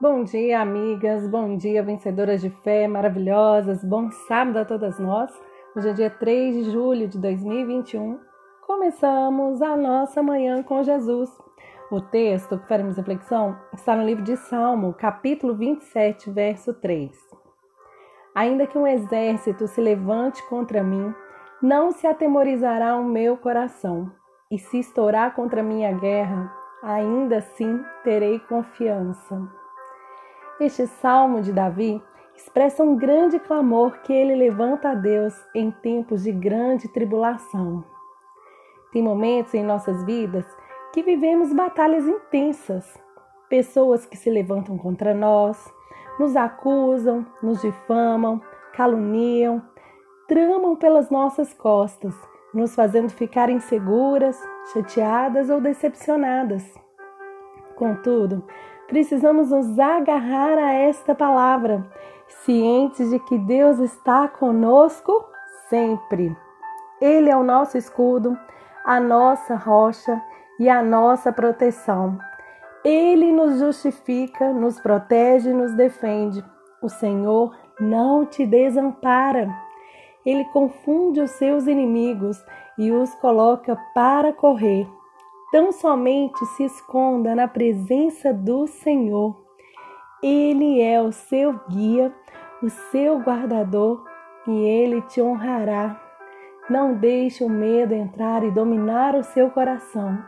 Bom dia, amigas. Bom dia, vencedoras de fé maravilhosas. Bom sábado a todas nós. Hoje é dia 3 de julho de 2021. Começamos a nossa manhã com Jesus. O texto que faremos reflexão está no livro de Salmo, capítulo 27, verso 3. Ainda que um exército se levante contra mim, não se atemorizará o meu coração. E se estourar contra mim a guerra, ainda assim terei confiança. Este salmo de Davi expressa um grande clamor que ele levanta a Deus em tempos de grande tribulação. Tem momentos em nossas vidas que vivemos batalhas intensas, pessoas que se levantam contra nós, nos acusam, nos difamam, caluniam, tramam pelas nossas costas, nos fazendo ficar inseguras, chateadas ou decepcionadas. Contudo, precisamos nos agarrar a esta palavra, cientes de que Deus está conosco sempre. Ele é o nosso escudo, a nossa rocha e a nossa proteção. Ele nos justifica, nos protege e nos defende. O Senhor não te desampara. Ele confunde os seus inimigos e os coloca para correr. Tão somente se esconda na presença do Senhor. Ele é o seu guia, o seu guardador e ele te honrará. Não deixe o medo entrar e dominar o seu coração.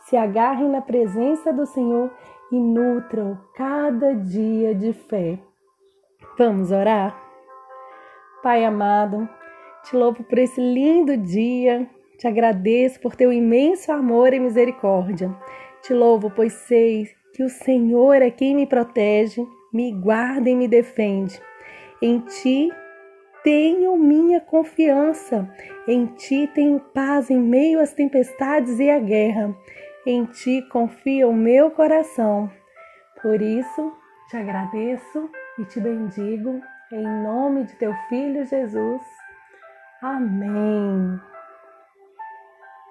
Se agarre na presença do Senhor e nutra-o cada dia de fé. Vamos orar? Pai amado, te louvo por esse lindo dia, te agradeço por teu imenso amor e misericórdia. Te louvo, pois sei que o Senhor é quem me protege, me guarda e me defende. Em ti tenho minha confiança, em ti tenho paz em meio às tempestades e à guerra. Em ti confia o meu coração. Por isso, te agradeço e te bendigo em nome de teu filho Jesus. Amém.